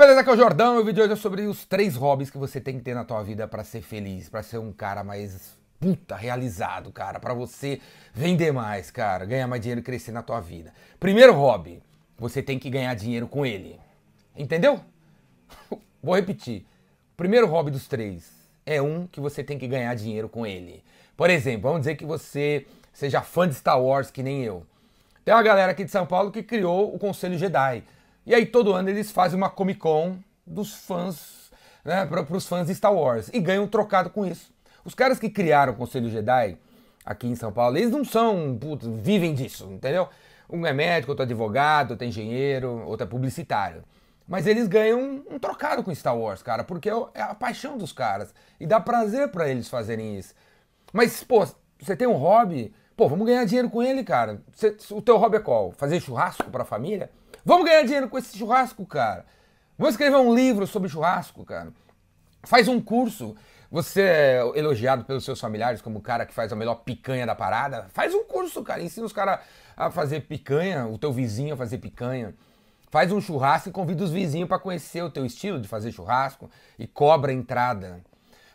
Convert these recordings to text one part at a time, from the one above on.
beleza? Aqui é o Jordão e o vídeo de hoje é sobre os três hobbies que você tem que ter na tua vida para ser feliz, para ser um cara mais puta realizado, cara, para você vender mais, cara, ganhar mais dinheiro e crescer na tua vida. Primeiro hobby, você tem que ganhar dinheiro com ele. Entendeu? Vou repetir. O primeiro hobby dos três é um que você tem que ganhar dinheiro com ele. Por exemplo, vamos dizer que você seja fã de Star Wars que nem eu. Tem uma galera aqui de São Paulo que criou o Conselho Jedi. E aí todo ano eles fazem uma Comic Con dos fãs, né, para os fãs de Star Wars e ganham um trocado com isso. Os caras que criaram o Conselho Jedi aqui em São Paulo, eles não são, putz, vivem disso, entendeu? Um é médico, outro é advogado, outro é engenheiro, outro é publicitário. Mas eles ganham um, trocado com Star Wars, cara, porque é, é a paixão dos caras. E dá prazer para eles fazerem isso. Mas, pô, você tem um hobby, pô, vamos ganhar dinheiro com ele, cara. O teu hobby é qual? Fazer churrasco pra família? Vamos ganhar dinheiro com esse churrasco, cara. Vamos escrever um livro sobre churrasco, cara. Faz um curso. Você é elogiado pelos seus familiares como o cara que faz a melhor picanha da parada. Faz um curso, cara. Ensina os caras a fazer picanha, o teu vizinho a fazer picanha. Faz um churrasco e convida os vizinhos para conhecer o teu estilo de fazer churrasco e cobra a entrada.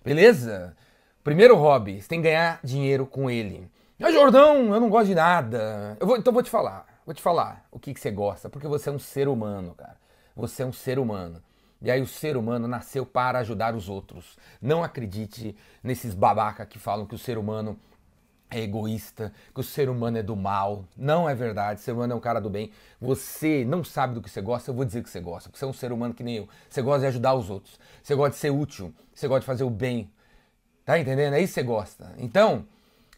Beleza? Primeiro hobby, você tem que ganhar dinheiro com ele. Ah, Jordão, eu não gosto de nada. Eu vou, então vou te falar. Vou te falar o que, que você gosta, porque você é um ser humano, cara. Você é um ser humano. E aí o ser humano nasceu para ajudar os outros. Não acredite nesses babaca que falam que o ser humano é egoísta, que o ser humano é do mal. Não é verdade. O ser humano é um cara do bem. Você não sabe do que você gosta, eu vou dizer que você gosta. Porque você é um ser humano que nem eu. Você gosta de ajudar os outros. Você gosta de ser útil. Você gosta de fazer o bem. Tá entendendo? É isso que você gosta. Então,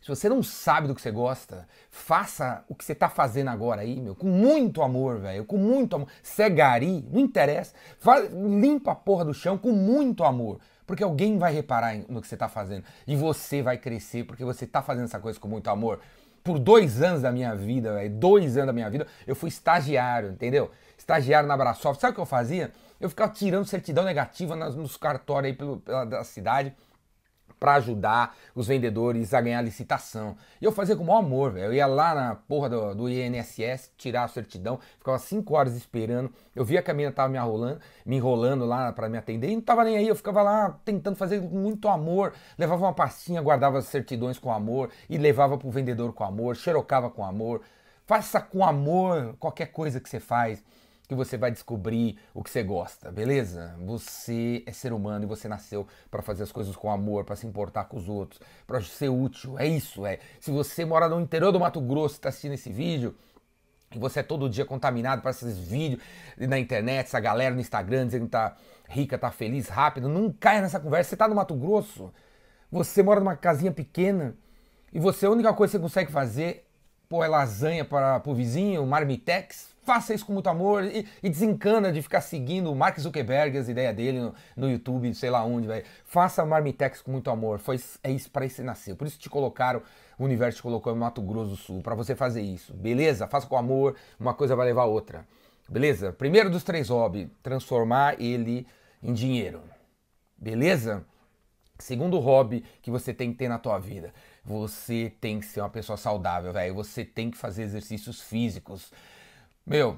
se você não sabe do que você gosta, faça o que você tá fazendo agora aí, meu, com muito amor, velho, com muito amor. Se é gari, não interessa. Faz, limpa a porra do chão com muito amor. Porque alguém vai reparar no que você tá fazendo. E você vai crescer porque você tá fazendo essa coisa com muito amor. Por dois anos da minha vida, velho, dois anos da minha vida, eu fui estagiário, entendeu? Estagiário na Brasoft. Sabe o que eu fazia? Eu ficava tirando certidão negativa nos cartórios aí pela da cidade para ajudar os vendedores a ganhar licitação. E eu fazia com o maior amor, velho. Eu ia lá na porra do, do, INSS tirar a certidão, ficava cinco horas esperando. Eu via que a menina tava me enrolando, me enrolando lá para me atender e não tava nem aí. Eu ficava lá tentando fazer com muito amor. Levava uma pastinha, guardava as certidões com amor e levava pro vendedor com amor, xerocava com amor. Faça com amor qualquer coisa que você faz que você vai descobrir o que você gosta, beleza? Você é ser humano e você nasceu para fazer as coisas com amor, para se importar com os outros, para ser útil. É isso, é. Se você mora no interior do Mato Grosso e está assistindo esse vídeo, e você é todo dia contaminado para esses vídeos na internet, essa galera no Instagram dizendo que tá rica, tá feliz, rápido, não caia nessa conversa. Você tá no Mato Grosso, você mora numa casinha pequena e você a única coisa que você consegue fazer pô, é lasanha para o vizinho, marmitex, faça isso com muito amor e, e, desencana de ficar seguindo o Mark Zuckerberg, as ideias dele no, no YouTube, sei lá onde, velho. Faça Marmitex com muito amor. Foi, é isso para isso nasceu. Por isso te colocaram, o universo te colocou em Mato Grosso do Sul, para você fazer isso. Beleza? Faça com amor, uma coisa vai levar a outra. Beleza? Primeiro dos três hobbies, transformar ele em dinheiro. Beleza? Segundo hobby que você tem que ter na tua vida, você tem que ser uma pessoa saudável, velho. Você tem que fazer exercícios físicos. Meu,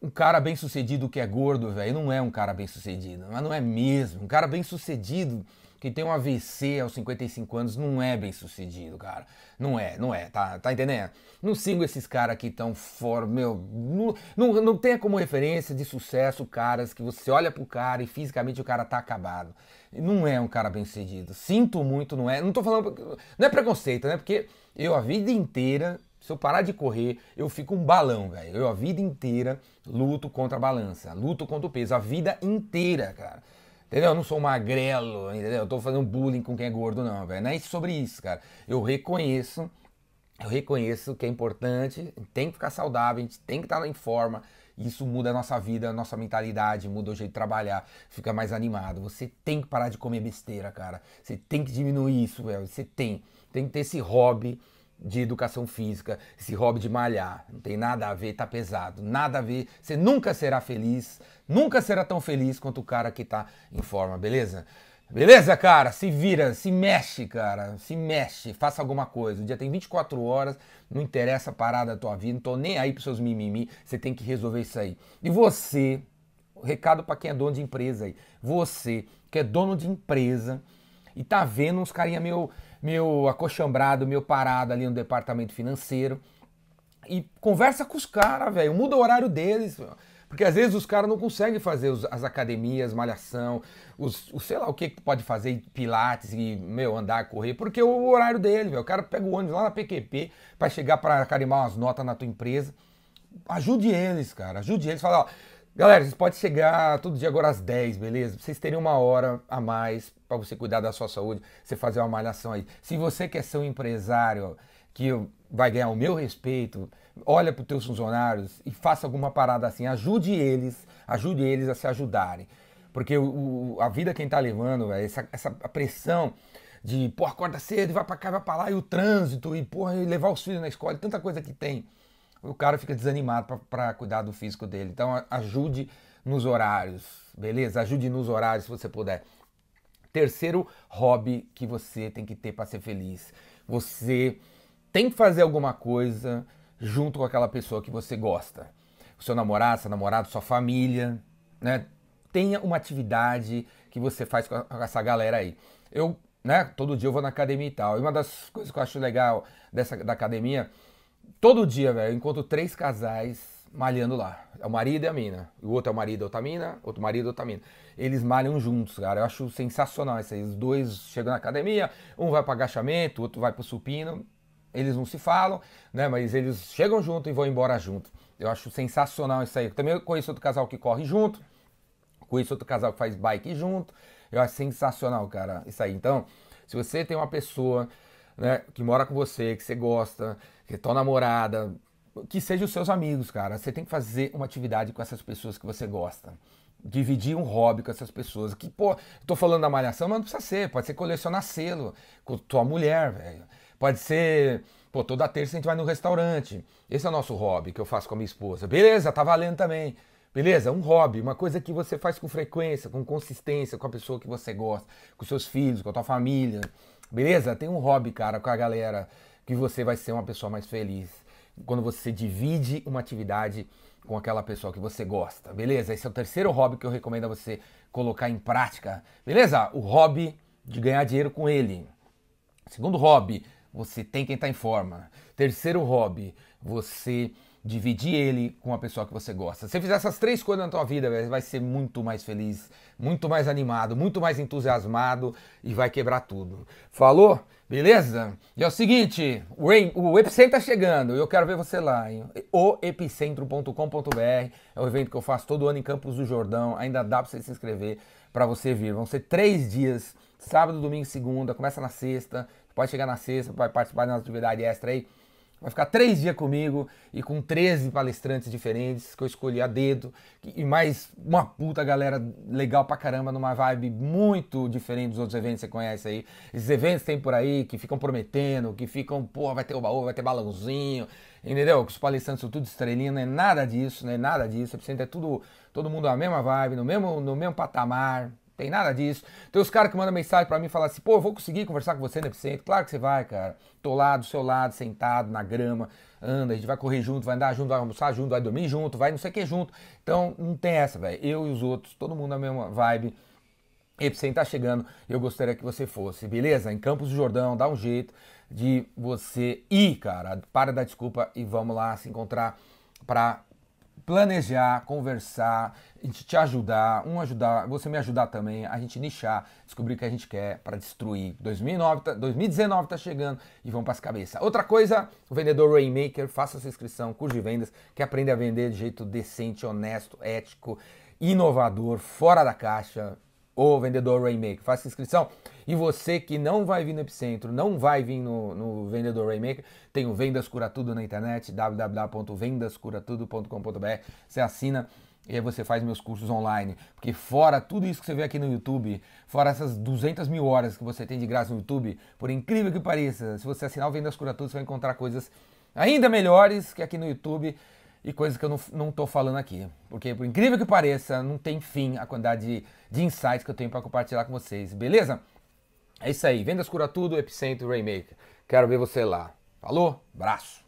um cara bem sucedido que é gordo, velho, não é um cara bem sucedido, mas não é mesmo. Um cara bem sucedido que tem um AVC aos 55 anos não é bem sucedido, cara. Não é, não é, tá, tá entendendo? Não sigo esses caras que estão fora, meu. Não, não, não como referência de sucesso caras que você olha pro cara e fisicamente o cara tá acabado. Não é um cara bem sucedido. Sinto muito, não é. Não tô falando. Não é preconceito, né? Porque eu a vida inteira se eu parar de correr, eu fico um balão, velho. Eu a vida inteira luto contra a balança, luto contra o peso, a vida inteira, cara. Entendeu? Eu não sou magrelo, entendeu? Eu tô fazendo bullying com quem é gordo, não, velho. Não é sobre isso, cara. Eu reconheço, eu reconheço que é importante, tem que ficar saudável, a gente tem que estar em forma. Isso muda a nossa vida, a nossa mentalidade, muda o jeito de trabalhar, fica mais animado. Você tem que parar de comer besteira, cara. Você tem que diminuir isso, velho. Você tem. Tem que ter esse hobby de educação física, esse hobby de malhar. Não tem nada a ver, tá pesado. Nada a ver. Você nunca será feliz, nunca será tão feliz quanto o cara que tá em forma, beleza? Beleza, cara? Se vira, se mexe, cara. Se mexe, faça alguma coisa. O dia tem 24 horas, não interessa a parada da tua vida, não tô nem aí pros seus mimimi, você tem que resolver isso aí. E você, recado para quem é dono de empresa aí. Você que é dono de empresa e tá vendo uns carinha meio, meio acochambrado, meio parado ali no departamento financeiro. E conversa com os caras, velho. Muda o horário deles. Porque às vezes os caras não conseguem fazer os, as academias, malhação, os, sei lá o que que pode fazer, pilates e, meu, andar, correr, porque o horário dele, velho. O cara pega o ônibus lá na PQP para chegar para carimbar umas notas na tua empresa. Ajude eles, cara. Ajude eles. Fala, ó, galera, vocês podem chegar todo dia agora às 10, beleza? Vocês teriam uma hora a mais para você cuidar da sua saúde, você fazer uma malhação aí. Se você quer ser um empresário que vai ganhar o meu respeito, olha para os teus funcionários e faça alguma parada assim, ajude eles, ajude eles a se ajudarem. Porque o, o a vida quem está levando, véio, essa, essa pressão de, pô, acorda cedo, vai para cá, vai para lá, e o trânsito, e, porra, e levar os filhos na escola, tanta coisa que tem. O cara fica desanimado para cuidar do físico dele. Então, ajude nos horários, beleza? Ajude nos horários se você puder. Terceiro hobby que você tem que ter para ser feliz. Você tem que fazer alguma coisa junto com aquela pessoa que você gosta. O seu namorado, seu namorado, sua família, né? Tenha uma atividade que você faz com essa galera aí. Eu, né, todo dia eu vou na academia e tal. E uma das coisas que eu acho legal dessa da academia, todo dia, velho, eu encontro três casais malhando lá. É o marido e a mina. O outro é o marido e outra mina, outro marido e outra mina. Eles malham juntos, cara. Eu acho sensacional isso aí. Os dois chegam na academia, um vai para agachamento, o outro vai pro supino eles não se falam, né? Mas eles chegam junto e vão embora junto. Eu acho sensacional isso aí. Também conheço outro casal que corre junto, conheço outro casal que faz bike junto. Eu acho sensacional, cara, isso aí. Então, se você tem uma pessoa né, que mora com você, que você gosta, que é tua namorada, que seja os seus amigos, cara. Você tem que fazer uma atividade com essas pessoas que você gosta. Dividir um hobby com essas pessoas. Que, pô, tô falando da malhação, mas não precisa ser. Pode ser colecionar selo com tua mulher, velho. Pode ser, pô, toda terça a gente vai no restaurante. Esse é o nosso hobby que eu faço com a minha esposa. Beleza, tá valendo também. Beleza? Um hobby, uma coisa que você faz com frequência, com consistência, com a pessoa que você gosta, com seus filhos, com a tua família. Beleza? Tem um hobby, cara, com a galera que você vai ser uma pessoa mais feliz. Quando você divide uma atividade com aquela pessoa que você gosta. Beleza? Esse é o terceiro hobby que eu recomendo a você colocar em prática. Beleza? O hobby de ganhar dinheiro com ele. Segundo hobby, você tem quem está em forma. Terceiro hobby, você dividir ele com a pessoa que você gosta. Se você fizer essas três coisas na tua vida, você vai ser muito mais feliz, muito mais animado, muito mais entusiasmado e vai quebrar tudo. Falou? Beleza? E é o seguinte, o, Epicentro está chegando e eu quero ver você lá, hein? oepicentro.com.br é o evento que eu faço todo ano em Campos do Jordão, ainda dá para você se inscrever para você vir. Vão ser três dias, sábado, domingo, segunda, começa na sexta, pode chegar na sexta, vai participar de uma atividade extra aí. Vai ficar três dias comigo e com 13 palestrantes diferentes que eu escolhi a dedo. E mais uma puta galera legal pra caramba, numa vibe muito diferente dos outros eventos que você conhece aí. Esses eventos tem por aí que ficam prometendo, que ficam, pô, vai ter o baú, vai ter balãozinho, entendeu? Que os palestrantes são tudo estrelinha, não é nada disso, não é nada disso. É tudo, todo mundo na mesma vibe, no mesmo, no mesmo patamar, tem nada disso. Tem os caras que mandam mensagem para mim e falam assim, pô, eu vou conseguir conversar com você no Epicentro. Claro que você vai, cara. Tô lá do seu lado, sentado na grama, anda, a gente vai correr junto, vai andar junto, vai almoçar junto, vai dormir junto, vai não sei o que junto. Então, não tem essa, velho. Eu e os outros, todo mundo na mesma vibe. Epicentro tá chegando, eu gostaria que você fosse, beleza? Em Campos do Jordão, dá um jeito de você ir, cara. Para da desculpa e vamos lá se encontrar para planejar, conversar, a gente te ajudar, um ajudar, você me ajudar também, a gente nichar, descobrir o que a gente quer para destruir. 2009, tá, 2019 tá chegando e vamos para as cabeças. Outra coisa, o vendedor Rainmaker, faça sua inscrição, curso de vendas, que aprende a vender de jeito decente, honesto, ético, inovador, fora da caixa. O vendedor Rainmaker, faça inscrição. E você que não vai vir no Epicentro, não vai vir no, no Vendedor Rainmaker, tem o Vendas Cura Tudo na internet, www.vendascuratudo.com.br. Você assina e aí você faz meus cursos online. Porque fora tudo isso que você vê aqui no YouTube, fora essas 200 mil horas que você tem de graça no YouTube, por incrível que pareça, se você assinar o Vendas Cura Tudo, você vai encontrar coisas ainda melhores que aqui no YouTube e coisas que eu não, não tô falando aqui. Porque, por incrível que pareça, não tem fim a quantidade de, de insights que eu tenho para compartilhar com vocês, beleza? É isso aí. Vendas cura tudo, Epicentro Rainmaker. Quero ver você lá. Falou? Abraço.